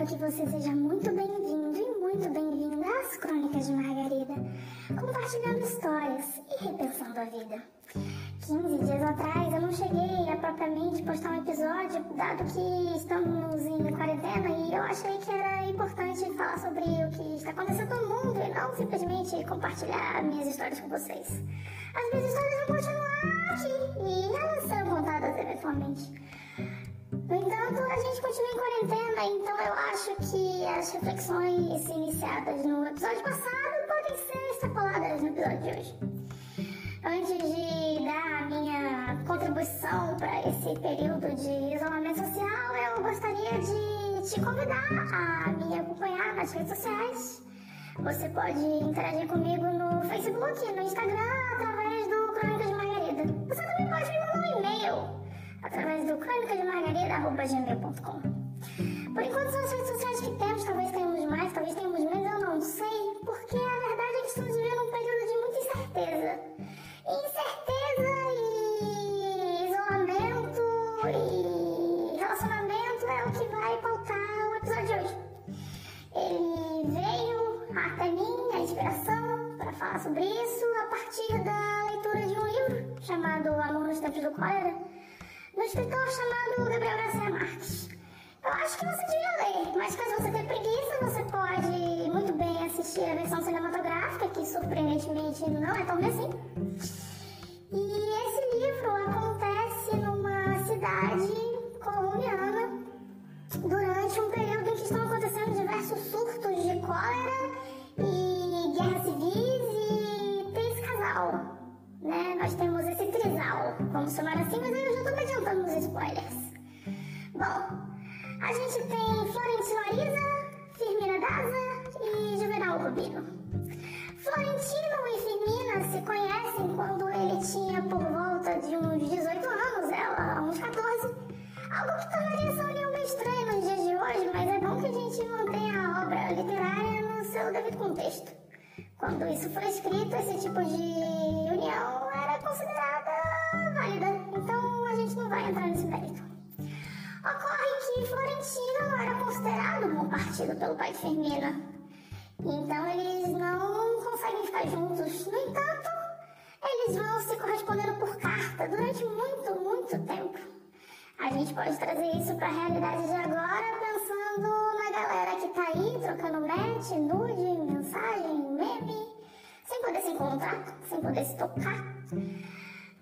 espero que você seja muito bem-vindo e muito bem-vinda às Crônicas de Margarida, compartilhando histórias e repensando a vida. 15 dias atrás eu não cheguei a propriamente postar um episódio, dado que estamos em quarentena e eu achei que era importante falar sobre o que está acontecendo no mundo e não simplesmente compartilhar minhas histórias com vocês. As minhas histórias vão continuar aqui e elas serão contadas eventualmente. No entanto, a gente continua em quarentena, então eu acho que as reflexões iniciadas no episódio passado podem ser extrapoladas no episódio de hoje. Antes de dar a minha contribuição para esse período de isolamento social, eu gostaria de te convidar a me acompanhar nas redes sociais. Você pode interagir comigo no Facebook, no Instagram, através do Crônicas de Margarida. Você também pode me mandar um e-mail através do crônicasdemargarida.gmail.com Por enquanto são as redes sociais que temos, talvez tenhamos mais, talvez tenhamos menos, eu não sei, porque a verdade é que estamos vivendo um período de muita incerteza. Incerteza e isolamento e relacionamento é o que vai pautar o episódio de hoje. Ele veio até mim, a inspiração, para falar sobre isso a partir da leitura de um livro chamado Amor nos Tempos do Cólera no escritor chamado Gabriel Garcia Marques. Acho que você devia ler, mas caso você tenha preguiça, você pode muito bem assistir a versão cinematográfica, que surpreendentemente não é tão assim. E esse livro acontece numa cidade colombiana durante um período em que estão acontecendo diversos surtos de cólera e guerras civis e três casal né? Nós temos esse trisal, vamos chamar assim, mas eu já me adiantando nos spoilers. Bom, a gente tem Florentino Ariza, Firmina Daza e Juvenal Rubino. Florentino e Firmina se conhecem quando ele tinha por volta de uns 18 anos, ela uns 14. Algo que tornaria essa união meio estranha nos dias de hoje, mas é bom que a gente mantenha a obra literária no seu devido contexto. Quando isso foi escrito, esse tipo de união era considerada válida, então a gente não vai entrar nesse mérito. Florentino era considerado um bom partido pelo pai de Firmina, então eles não conseguem ficar juntos. No entanto, eles vão se correspondendo por carta durante muito, muito tempo. A gente pode trazer isso para a realidade de agora pensando na galera que tá aí trocando match, nude, mensagem, meme, sem poder se encontrar, sem poder se tocar.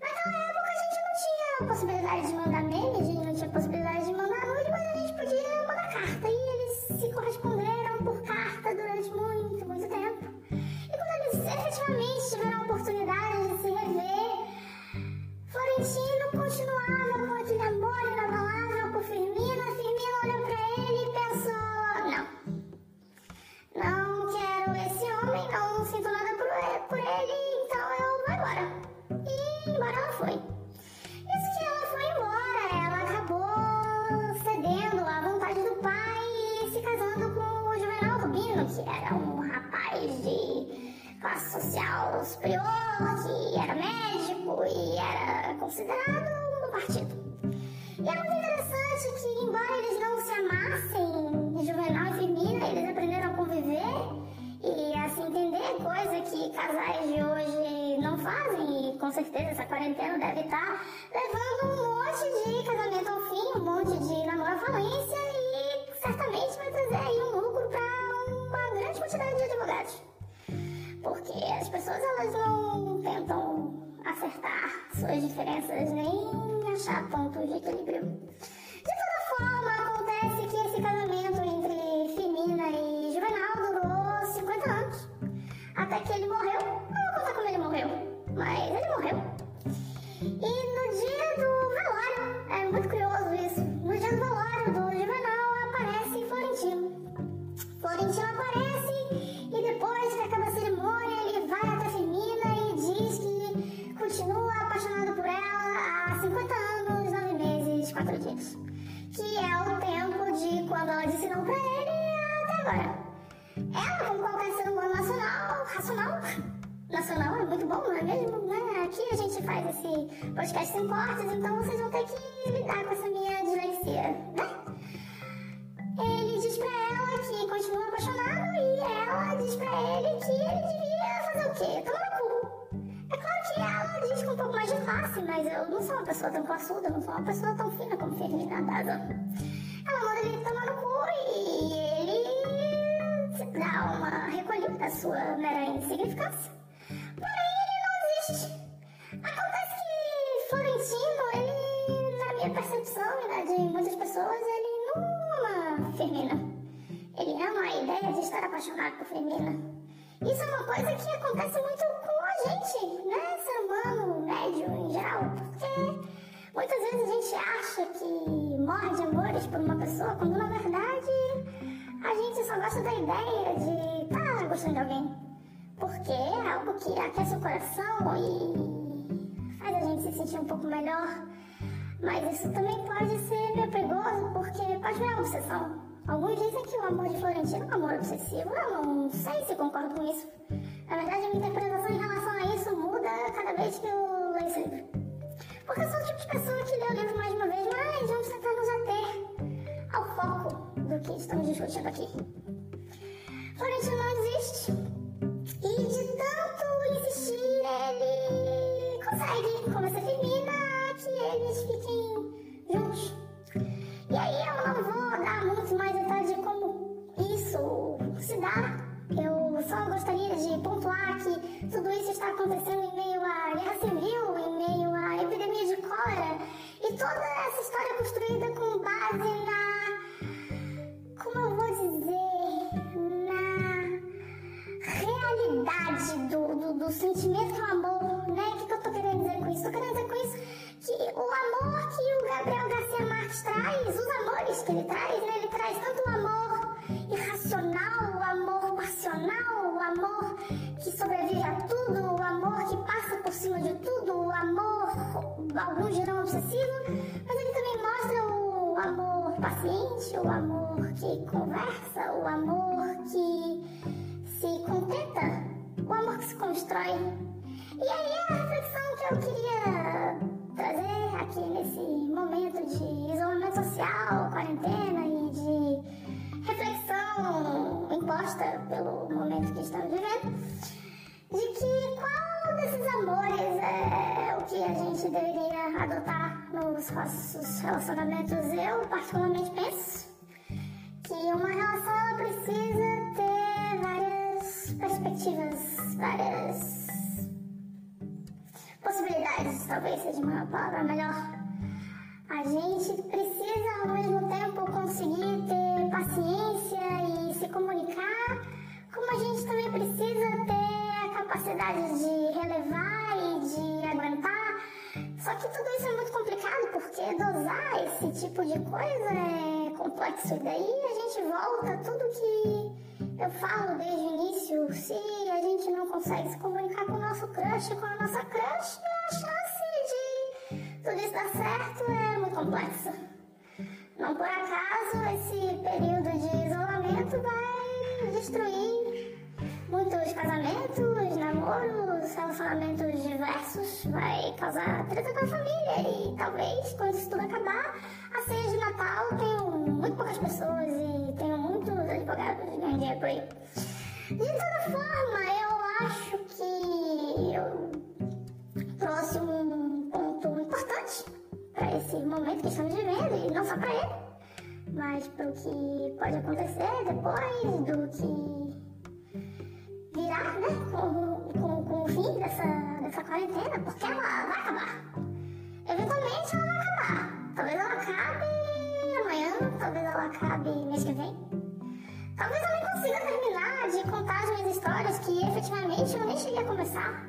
Naquela época a gente não tinha possibilidade de mandar meme, a gente não tinha possibilidade de mandar nude, podia mandar carta. E eles se corresponderam por carta durante muito, muito tempo. E quando eles efetivamente tiveram a oportunidade de se rever, Florentino continuava com aquele amor inabalável por Firmina. Firmina olhou pra ele e pensou: não, não quero esse homem, não sinto nada por ele então eu vou embora. E embora ela foi. Social superior, que era médico e era considerado um partido. E é muito interessante que, embora eles não se amassem, Juvenal e Firmina, eles aprenderam a conviver e a se entender, coisa que casais de hoje não fazem, e com certeza essa quarentena deve estar levando um monte de casamento ao fim, um monte de namoro à falência Porque as pessoas elas não tentam acertar suas diferenças nem achar pontos de equilíbrio. De toda forma, pra ele até agora. Ela, como qualquer ser humano nacional, racional, nacional é muito bom, não é mesmo? Né? Aqui a gente faz esse podcast sem cortes, então vocês vão ter que lidar com essa minha dislexia, né? Ele diz pra ela que continua apaixonado e ela diz pra ele que ele devia fazer o quê? Tomar cu. É claro que ela diz com um pouco mais de classe, mas eu não sou uma pessoa tão classuda, não sou uma pessoa tão fina como Daza. Ela manda ele tomar no cu da sua mera insignificância. Porém, ele não desiste. Acontece que Florentino, ele, na minha percepção e na de muitas pessoas, ele não ama Firmina. Ele ama a ideia de estar apaixonado por Firmina. Isso é uma coisa que acontece muito com a gente, né, ser humano médio em geral, porque muitas vezes a gente acha que morre de amores por uma pessoa, quando na verdade a gente só gosta da ideia de gostando de alguém. Porque é algo que aquece o coração e faz a gente se sentir um pouco melhor. Mas isso também pode ser meio perigoso, porque pode virar obsessão. Alguns dizem que o amor de Florentino é um amor obsessivo. Eu não sei se concordo com isso. Na verdade, a minha interpretação em relação a isso muda cada vez que eu leio esse livro. Porque eu sou o tipo de pessoa que lê o livro mais uma vez, mas vamos tentar nos ater ao foco do que estamos discutindo aqui. Existe. E de tanto insistir, ele consegue convencer Firmina que eles fiquem juntos. E aí eu não vou dar muito mais detalhes de como isso se dá. Eu só gostaria de pontuar que tudo isso está acontecendo em meio à guerra civil, em meio à epidemia de cólera, e toda essa história construída com base do, do, do sentimento que é o amor, né? O que, que eu tô querendo dizer com isso? Tô querendo dizer com isso que o amor que o Gabriel Garcia Marques traz, os amores que ele traz, né? Ele traz tanto o amor irracional, o amor passional, o amor que sobrevive a tudo, o amor que passa por cima de tudo, o amor, alguns dirão obsessivo, mas ele também mostra o amor paciente, o amor que conversa, o amor que se contenta, o amor que se constrói. E aí é a reflexão que eu queria trazer aqui nesse momento de isolamento social, quarentena e de reflexão imposta pelo momento que estamos vivendo, de que qual desses amores é o que a gente deveria adotar nos nossos relacionamentos. Eu, particularmente, penso que uma relação precisa várias possibilidades, talvez seja uma palavra melhor. A gente precisa ao mesmo tempo conseguir ter paciência e se comunicar, como a gente também precisa ter a capacidade de relevar e de aguentar. Só que tudo isso é muito complicado porque dosar esse tipo de coisa é complexo. E daí a gente volta tudo que eu falo desde o início, se gente não consegue se comunicar com o nosso crush, com a nossa crush, a chance de tudo isso dar certo é muito complexa. Não por acaso esse período de isolamento vai destruir muitos casamentos, namoros, relacionamentos diversos, vai causar treta com a família e talvez quando isso tudo acabar, a ceia de Natal tenham muito poucas pessoas e tenham muitos advogados ganhando dinheiro por aí. De toda forma, eu acho que trouxe um ponto importante para esse momento que estamos vivendo e não só para ele, mas para o que pode acontecer depois do que virar, né, com, com, com o fim dessa, dessa quarentena, porque ela vai acabar. Eventualmente ela vai acabar. Talvez ela acabe amanhã, talvez ela acabe mês que vem. Talvez cheguei a começar.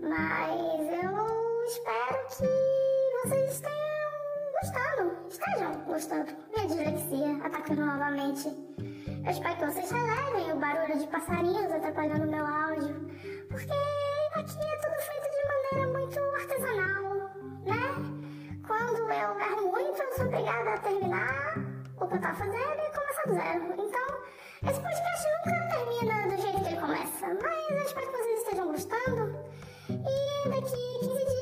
Mas eu espero que vocês tenham gostado, estejam gostando. Minha dislexia atacando novamente. Eu espero que vocês relevem o barulho de passarinhos atrapalhando meu áudio, porque aqui é tudo feito de maneira muito artesanal, né? Quando eu erro muito, eu sou obrigada a terminar o que eu tava fazendo e começar do zero. Então, esse podcast nunca termina mas eu espero que vocês estejam gostando. E daqui 15 dias